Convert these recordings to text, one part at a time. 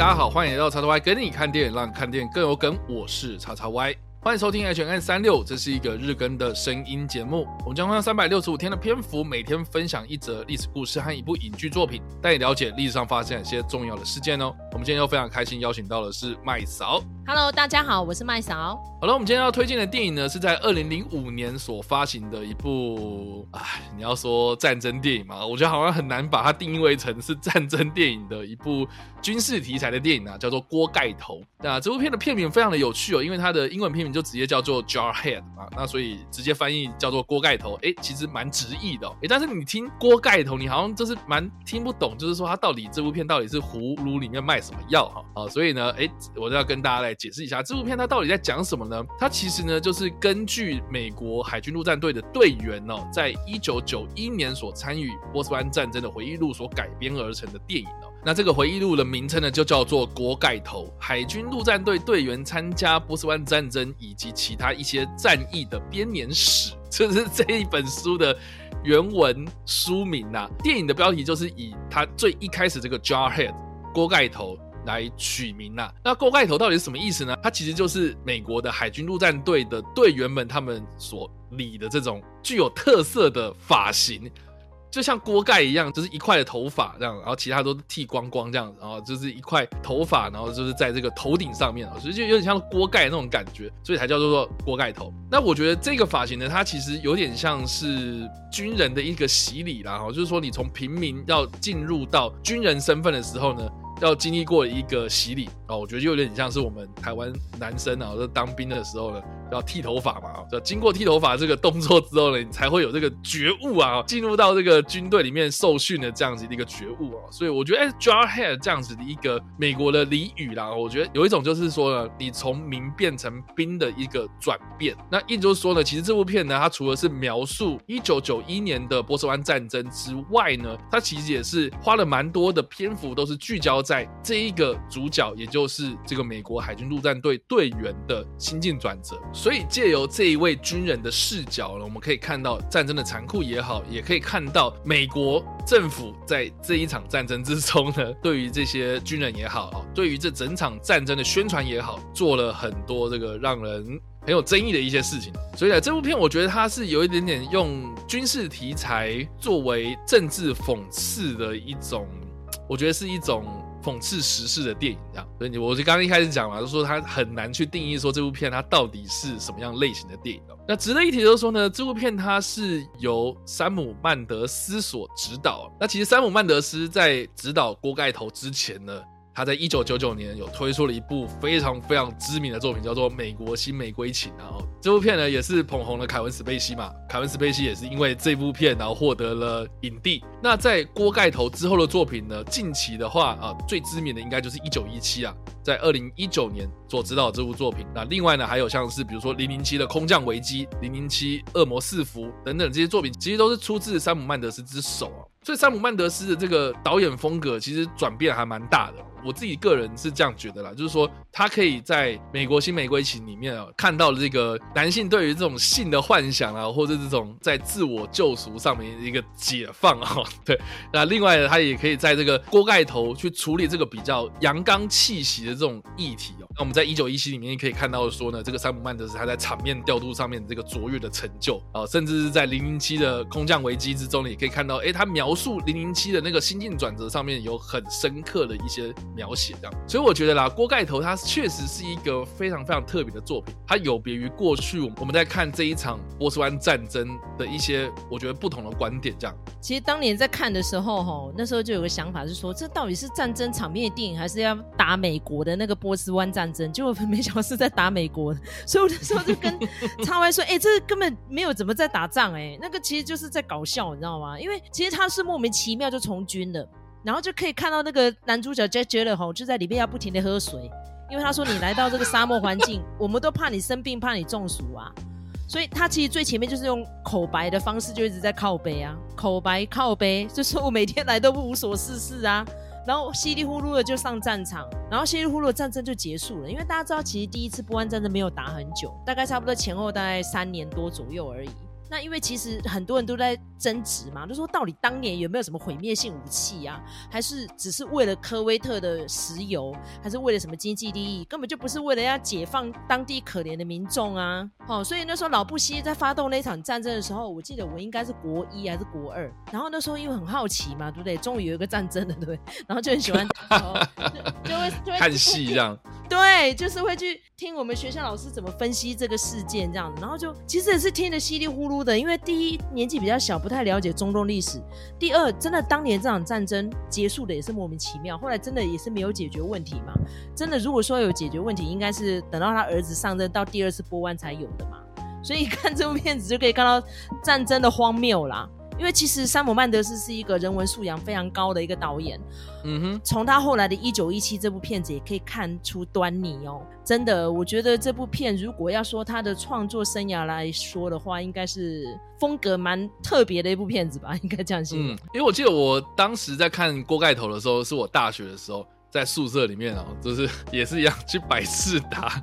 大家好，欢迎来到叉叉 Y 跟你看电影，让看电影更有梗。我是叉叉 Y，欢迎收听 H N 三六，这是一个日更的声音节目。我们将会用三百六十五天的篇幅，每天分享一则历史故事和一部影剧作品，带你了解历史上发生一些重要的事件哦。我们今天又非常开心邀请到的是麦嫂。Hello，大家好，我是麦嫂。好了，我们今天要推荐的电影呢，是在二零零五年所发行的一部，唉，你要说战争电影嘛，我觉得好像很难把它定义为成是战争电影的一部军事题材的电影啊，叫做《锅盖头》。那这部片的片名非常的有趣哦，因为它的英文片名就直接叫做 Jarhead 啊，那所以直接翻译叫做锅盖盖头，哎，其实蛮直译的哦。哎，但是你听锅盖头，你好像就是蛮听不懂，就是说它到底这部片到底是葫芦里面卖什么药哈啊，所以呢，哎，我就要跟大家来解释一下这部片它到底在讲什么呢？它其实呢就是根据美国海军陆战队的队员哦，在一九九一年所参与波斯湾战争的回忆录所改编而成的电影哦。那这个回忆录的名称呢，就叫做《锅盖头：海军陆战队队员参加波斯湾战争以及其他一些战役的编年史》，这是这一本书的原文书名呐、电影的标题就是以他最一开始这个 Jarhead 锅盖头来取名呐、那锅盖头到底是什么意思呢？它其实就是美国的海军陆战队的队员们他们所理的这种具有特色的发型。就像锅盖一样，就是一块的头发这样，然后其他都剃光光这样，然后就是一块头发，然后就是在这个头顶上面，所以就有点像锅盖那种感觉，所以才叫做锅盖头。那我觉得这个发型呢，它其实有点像是军人的一个洗礼啦，哈，就是说你从平民要进入到军人身份的时候呢。要经历过一个洗礼啊、我觉得就有点像是我们台湾男生啊，就当兵的时候呢，要剃头发嘛，就经过剃头发这个动作之后呢，你才会有这个觉悟啊，进入到这个军队里面受训的这样子的一个觉悟啊。所以我觉得，哎，Jarhead 这样子的一个美国的俚语啦，我觉得有一种就是说呢，你从民变成兵的一个转变。那意思就是说呢，其实这部片呢，它除了是描述一九九一年的波斯湾战争之外呢，它其实也是花了蛮多的篇幅，都是聚焦在这一个主角，也就是这个美国海军陆战队队员的心境转折。所以借由这一位军人的视角呢，我们可以看到战争的残酷也好，也可以看到美国政府在这一场战争之中呢，对于这些军人也好，对于这整场战争的宣传也好，做了很多这个让人很有争议的一些事情。所以呢，这部片我觉得它是有一点点用军事题材作为政治讽刺的一种，我觉得是一种。讽刺时事的电影，这样，所以你我就刚刚一开始讲嘛，就说它很难去定义说这部片它到底是什么样类型的电影。那值得一提就是说呢，这部片它是由山姆曼德斯所指导。那其实山姆曼德斯在指导《锅盖头》之前呢，他在一九九九年有推出了一部非常非常知名的作品，叫做《美国新玫瑰情》。然后这部片呢，也是捧红了凯文·史贝西嘛。凯文·史贝西也是因为这部片，然后获得了影帝。那在《锅盖头》之后的作品呢，近期的话啊，最知名的应该就是一九一七啊，在二零一九年所指导这部作品。那另外呢，还有像是比如说《零零七》的空降危机、《零零七恶魔四伏》等等这些作品，其实都是出自山姆曼德斯之手啊。所以山姆曼德斯的这个导演风格其实转变还蛮大的。我自己个人是这样觉得啦，就是说他可以在美国新玫瑰情里面啊，看到了这个男性对于这种性的幻想啊，或者这种在自我救赎上面一个解放啊。对，那另外呢，他也可以在这个锅盖头去处理这个比较阳刚气息的这种议题哦。那我们在一九一七里面也可以看到说呢，这个山姆曼德斯他在场面调度上面这个卓越的成就啊，甚至是在零零七的空降危机之中呢，也可以看到，哎，他描述零零七的那个心境转折上面有很深刻的一些描写，这样。所以我觉得啦，锅盖头它确实是一个非常非常特别的作品，它有别于过去我们在看这一场波斯湾战争的一些我觉得不同的观点，这样。其实当年在看的时候，哈，那时候就有个想法是说，这到底是战争场面的电影，还是要打美国的那个波斯湾战争？结果没想到是在打美国，所以我那时候就跟 叉 Y 说，哎、这根本没有怎么在打仗、哎，那个其实就是在搞笑，你知道吗？因为其实他是莫名其妙就从军了，然后就可以看到那个男主角 Jack Gyllenhaal 就在里面要不停的喝水，因为他说你来到这个沙漠环境，我们都怕你生病，怕你中暑啊。所以他其实最前面就是用口白的方式，就一直在靠背啊，口白靠背，就说我每天来都无所事事啊，然后稀里糊涂的就上战场，然后稀里糊涂的战争就结束了。因为大家知道，其实第一次波湾战争没有打很久，大概差不多前后大概三年多左右而已。那因为其实很多人都在争执嘛，就说到底当年有没有什么毁灭性武器啊？还是只是为了科威特的石油，还是为了什么经济利益？根本就不是为了要解放当地可怜的民众啊！哦，所以那时候老布希在发动那场战争的时候，我记得我应该是国一还是国二，然后那时候因为很好奇嘛，对不对？终于有一个战争了，对不对？然后就很喜欢，就会就会看戏这样。对，就是会去听我们学校老师怎么分析这个事件这样子，然后就其实也是听得稀里呼噜的，因为第一年纪比较小，不太了解中东历史；第二，真的当年这场战争结束的也是莫名其妙，后来真的也是没有解决问题嘛。真的如果说有解决问题，应该是等到他儿子上任到第二次波湾才有的嘛。所以 看这部片子就可以看到战争的荒谬啦。因为其实山姆曼德斯是一个人文素养非常高的一个导演，嗯哼，从他后来的一九一七这部片子也可以看出端倪哦。真的，我觉得这部片如果要说他的创作生涯来说的话，应该是风格蛮特别的一部片子吧，应该这样说。嗯，因为我记得我当时在看《锅盖头》的时候，是我大学的时候。在宿舍里面啊，就是 也是一样去百事达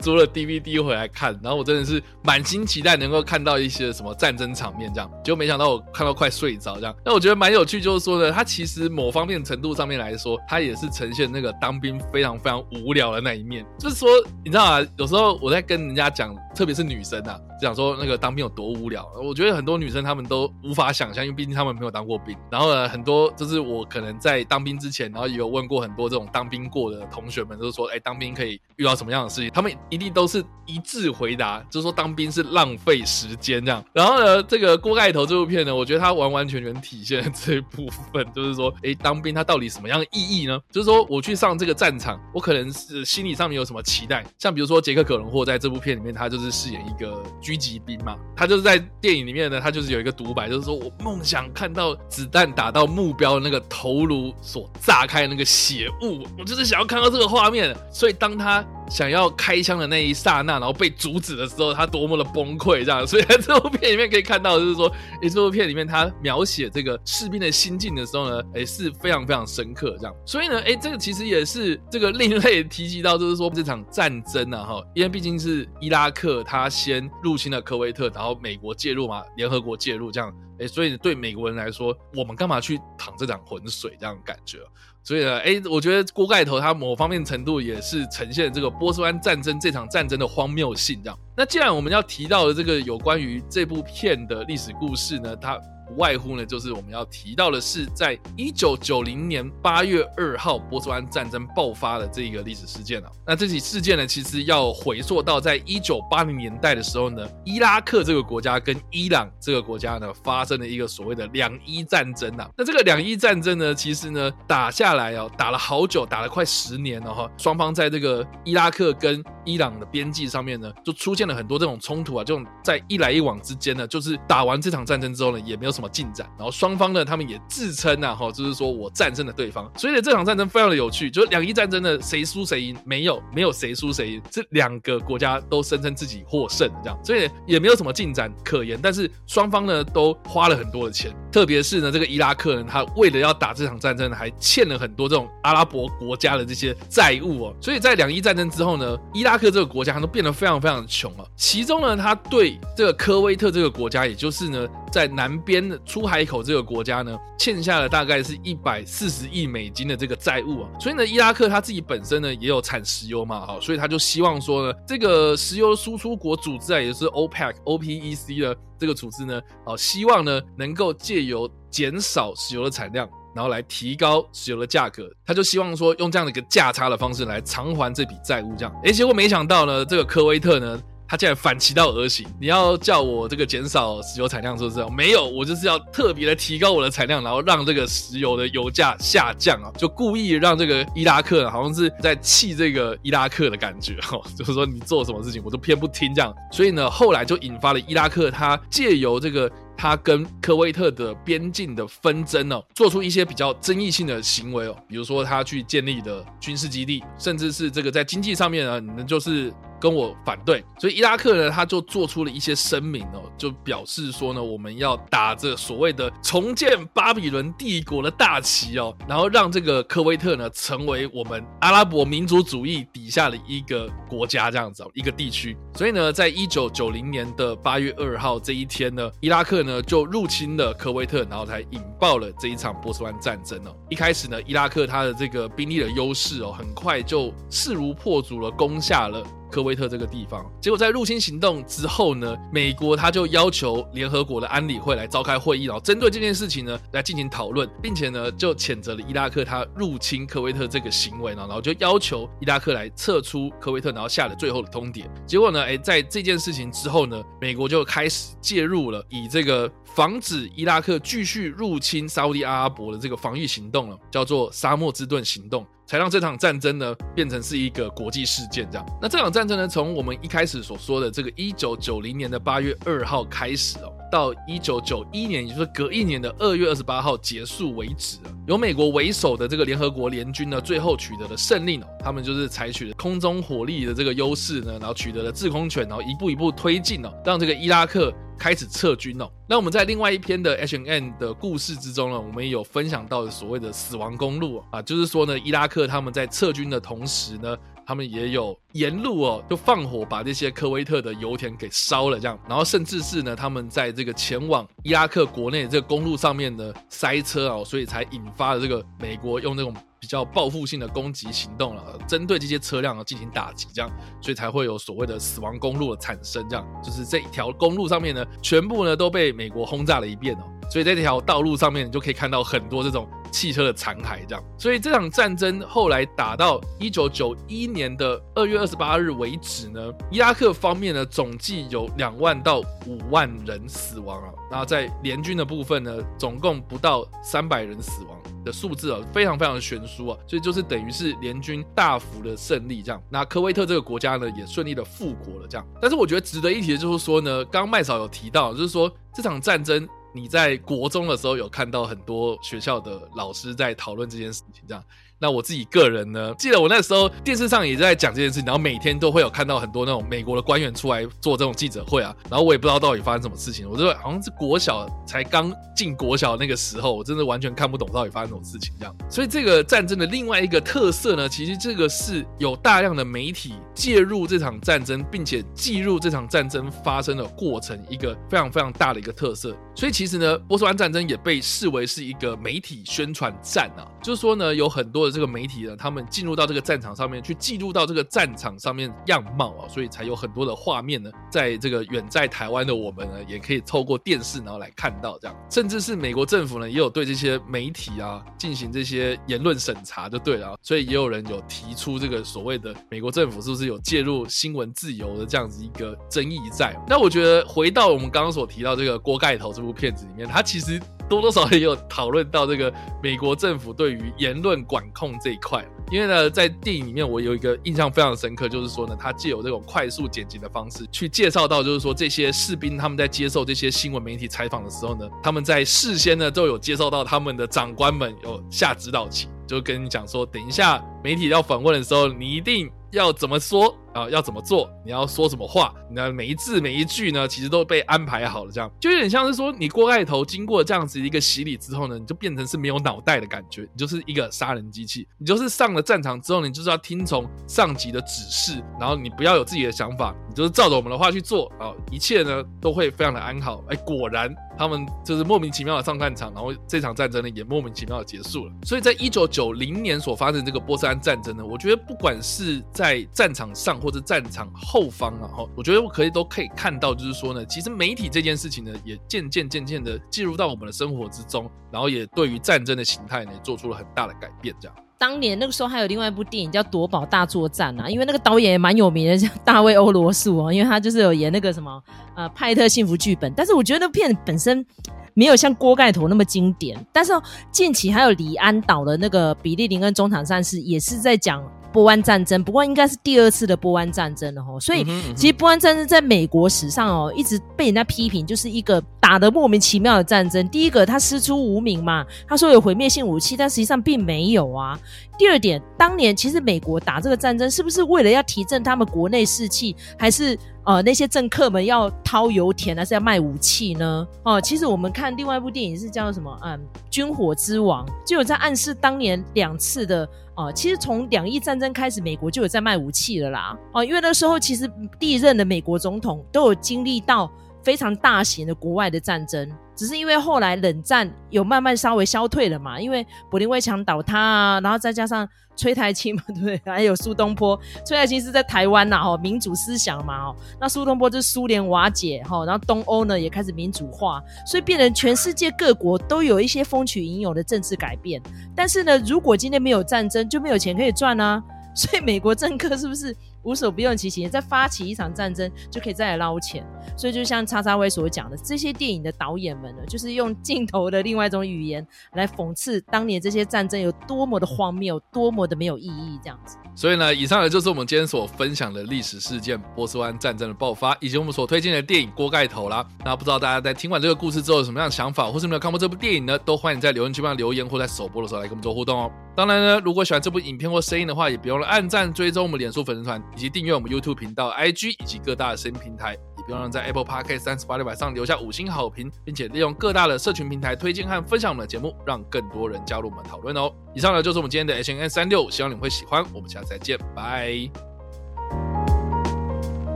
租了 DVD 回来看，然后我真的是满心期待能够看到一些什么战争场面这样，结果没想到我看到快睡着这样。那我觉得蛮有趣，就是说呢，它其实某方面程度上面来说，它也是呈现那个当兵非常非常无聊的那一面。就是说，你知道啊，有时候我在跟人家讲，特别是女生啊，讲说那个当兵有多无聊，我觉得很多女生她们都无法想象，因为毕竟她们没有当过兵。然后呢，很多就是我可能在当兵之前，然后也有问过很多。这种当兵过的同学们都说：“哎，当兵可以遇到什么样的事情？”他们一定都是一致回答，就是说当兵是浪费时间这样。然后呢，这个锅盖头这部片呢，我觉得它完完全全体现这一部分，就是说，哎，当兵它到底什么样的意义呢？就是说，我去上这个战场，我可能是心理上面有什么期待？像比如说杰克·可伦霍在这部片里面，他就是饰演一个狙击兵嘛，他就是在电影里面呢，他就是有一个独白，就是说我梦想看到子弹打到目标那个头颅所炸开的那个血。雾，我就是想要看到这个画面，所以当他想要开枪的那一刹那，然后被阻止的时候，他多么的崩溃，这样。所以在这部片里面可以看到，就是说，诶，这部片里面他描写这个士兵的心境的时候呢，诶，是非常非常深刻，这样。所以呢，诶，这个其实也是这个另类提及到，就是说这场战争啊，哈，因为毕竟是伊拉克他先入侵了科威特，然后美国介入嘛，联合国介入这样，诶，所以对美国人来说，我们干嘛去淌这场浑水这样感觉？所以呢，哎，我觉得锅盖头它某方面程度也是呈现这个波斯湾战争这场战争的荒谬性，这样。那既然我们要提到的这个有关于这部片的历史故事呢，它。不外乎呢，就是我们要提到的是，在一九九零年八月二号波斯湾战争爆发的这一个历史事件啊。那这起事件呢，其实要回溯到在一九八零年代的时候呢，伊拉克这个国家跟伊朗这个国家呢，发生了一个所谓的两伊战争啊。那这个两伊战争呢，其实呢打下来哦，打了好久，打了快十年了哈。双方在这个伊拉克跟伊朗的边际上面呢，就出现了很多这种冲突啊，这种在一来一往之间呢，就是打完这场战争之后呢，也没有什么进展。然后双方呢，他们也自称啊，哈，就是说我战胜了对方。所以呢，这场战争非常的有趣，就是两伊战争呢，谁输谁赢，没有没有谁输谁赢，这两个国家都声称自己获胜这样，所以也没有什么进展可言。但是双方呢，都花了很多的钱，特别是呢，这个伊拉克人他为了要打这场战争，还欠了很多这种阿拉伯国家的这些债务哦。所以在两伊战争之后呢，伊拉克这个国家，都变得非常非常穷了。其中呢，他对这个科威特这个国家，也就是呢，在南边的出海口这个国家呢，欠下了大概是一百四十亿美金的这个债务啊。所以呢，伊拉克他自己本身呢，也有产石油嘛，好，所以他就希望说呢，这个石油输出国组织啊，也就是 OPEC、OPEC 的这个组织呢，哦，希望呢，能够借由减少石油的产量。然后来提高石油的价格，他就希望说用这样的一个价差的方式来偿还这笔债务，这样。哎，结果没想到呢，这个科威特呢，他竟然反其道而行。你要叫我这个减少石油产量，是不是？没有，我就是要特别的提高我的产量，然后让这个石油的油价下降啊，就故意让这个伊拉克好像是在气这个伊拉克的感觉哈，就是说你做什么事情我都偏不听这样。所以呢，后来就引发了伊拉克他借由这个。他跟科威特的边境的纷争哦，做出一些比较争议性的行为哦，比如说他去建立的军事基地，甚至是这个在经济上面呢，你们就是跟我反对，所以伊拉克呢，他就做出了一些声明哦，就表示说呢，我们要打着所谓的重建巴比伦帝国的大旗哦，然后让这个科威特呢成为我们阿拉伯民族主义底下的一个国家这样子哦，一个地区。所以呢，在一九九零年的八月二号这一天呢，伊拉克呢就入侵了科威特，然后才引爆了这一场波斯湾战争哦。一开始呢，伊拉克他的这个兵力的优势哦，很快就势如破竹了，攻下了。科威特这个地方，结果在入侵行动之后呢，美国他就要求联合国的安理会来召开会议，然后针对这件事情呢来进行讨论，并且呢就谴责了伊拉克他入侵科威特这个行为呢，然后就要求伊拉克来撤出科威特，然后下了最后的通牒。结果呢，哎，在这件事情之后呢，美国就开始介入了，以这个防止伊拉克继续入侵沙地阿拉伯的这个防御行动了，叫做沙漠之盾行动。才让这场战争呢变成是一个国际事件，这样。那这场战争呢，从我们一开始所说的这个一九九零年的八月二号开始哦，到一九九一年，也就是隔一年的二月二十八号结束为止。由美国为首的这个联合国联军呢，最后取得了胜利哦，他们就是采取了空中火力的这个优势呢，然后取得了制空权，然后一步一步推进哦，让这个伊拉克。开始撤军哦。那我们在另外一篇的 H and N 的故事之中呢，我们也有分享到所谓的死亡公路啊，就是说呢，伊拉克他们在撤军的同时呢，他们也有沿路哦，就放火把这些科威特的油田给烧了，这样，然后甚至是呢，他们在这个前往伊拉克国内这个公路上面的塞车啊，所以才引发了这个美国用那种。比较报复性的攻击行动了，针对这些车辆进行打击，这样，所以才会有所谓的死亡公路的产生。这样，就是这一条公路上面呢，全部呢都被美国轰炸了一遍哦。所以在这条道路上面，你就可以看到很多这种汽车的残骸。这样，所以这场战争后来打到一九九一年的二月二十八日为止呢，伊拉克方面呢总计有两万到五万人死亡啊。然后在联军的部分呢，总共不到三百人死亡。的数字啊，非常非常的悬殊啊，所以就是等于是联军大幅的胜利这样。那科威特这个国家呢，也顺利的复国了这样。但是我觉得值得一提的就是说呢，刚刚麦嫂有提到，就是说这场战争你在国中的时候有看到很多学校的老师在讨论这件事情这样。那我自己个人呢，记得我那时候电视上也在讲这件事情，然后每天都会有看到很多那种美国的官员出来做这种记者会啊，然后我也不知道到底发生什么事情，我就好像是国小才刚进国小那个时候，我真的完全看不懂到底发生什么事情这样。所以这个战争的另外一个特色呢，其实这个是有大量的媒体介入这场战争，并且记录这场战争发生的过程，一个非常非常大的一个特色。所以其实呢，波斯湾战争也被视为是一个媒体宣传战啊，就是说呢，有很多。这个媒体呢，他们进入到这个战场上面去记录到这个战场上面样貌啊，所以才有很多的画面呢，在这个远在台湾的我们呢，也可以透过电视然后来看到这样，甚至是美国政府呢，也有对这些媒体啊进行这些言论审查就对了，所以也有人有提出这个所谓的美国政府是不是有介入新闻自由的这样子一个争议在。那我觉得回到我们刚刚所提到这个锅盖头这部片子里面，它其实。多多少少也有讨论到这个美国政府对于言论管控这一块，因为呢，在电影里面我有一个印象非常深刻，就是说呢，他借由这种快速剪辑的方式去介绍到，就是说这些士兵他们在接受这些新闻媒体采访的时候呢，他们在事先呢都有接受到他们的长官们有下指导棋，就跟你讲说，等一下媒体要访问的时候，你一定。要怎么说啊？要怎么做？你要说什么话？那每一字每一句呢，其实都被安排好了，这样就有点像是说，你锅盖头经过这样子一个洗礼之后呢，你就变成是没有脑袋的感觉，你就是一个杀人机器，你就是上了战场之后，你就是要听从上级的指示，然后你不要有自己的想法，你就是照着我们的话去做啊，一切呢都会非常的安好。哎，果然。他们就是莫名其妙的上战场，然后这场战争呢也莫名其妙的结束了。所以在一九九零年所发生这个波斯湾战争呢，我觉得不管是在战场上或者战场后方啊，哈，我觉得我可以都可以看到，就是说呢，其实媒体这件事情呢，也渐渐渐渐的进入到我们的生活之中，然后也对于战争的形态呢，做出了很大的改变，这样。当年那个时候还有另外一部电影叫《夺宝大作战》啊，因为那个导演也蛮有名的，叫大卫欧罗素哦，因为他就是有演那个什么呃派特幸福剧本，但是我觉得那片本身没有像锅盖头那么经典。但是近期还有李安导的那个《比利林恩中场战士》，也是在讲波湾战争，不过应该是第二次的波湾战争了哈。所以其实波湾战争在美国史上哦，一直被人家批评，就是一个打的莫名其妙的战争。第一个，他师出无名嘛，他说有毁灭性武器，但实际上并没有啊。第二点，当年其实美国打这个战争，是不是为了要提振他们国内士气，还是呃那些政客们要掏油田，还是要卖武器呢？哦，其实我们看另外一部电影是叫什么？嗯，军火之王，就有在暗示当年两次的哦，其实从两伊战争开始，美国就有在卖武器了啦。哦，因为那时候其实第一任的美国总统都有经历到非常大型的国外的战争。只是因为后来冷战有慢慢稍微消退了嘛，因为柏林围墙倒塌啊，然后再加上崔台青嘛，对不对？还有苏东坡，崔台青是在台湾呐，哈，民主思想嘛，哦，那苏东坡就是苏联瓦解，哈，然后东欧呢也开始民主化，所以变成全世界各国都有一些风起云涌的政治改变。但是呢，如果今天没有战争，就没有钱可以赚啊，所以美国政客是不是？无所不用其极，再发起一场战争就可以再来捞钱。所以就像叉叉威所讲的，这些电影的导演们呢，就是用镜头的另外一种语言来讽刺当年这些战争有多么的荒谬，多么的没有意义，这样子。所以呢，以上呢就是我们今天所分享的历史事件——波斯湾战争的爆发，以及我们所推荐的电影《锅盖头》啦。那不知道大家在听完这个故事之后有什么样的想法，或是没有看过这部电影呢？都欢迎在留言区帮留言，或在首播的时候来跟我们做互动哦。当然呢，如果喜欢这部影片或声音的话，也别忘了按赞、追踪我们脸书粉丝团，以及订阅我们 YouTube 频道、IG 以及各大的声音平台。也别忘了在 Apple Podcast 三十八六百上留下五星好评，并且利用各大的社群平台推荐和分享我们的节目，让更多人加入我们讨论哦。以上呢就是我们今天的 H N 三六，希望你们会喜欢。我们下次再见，拜。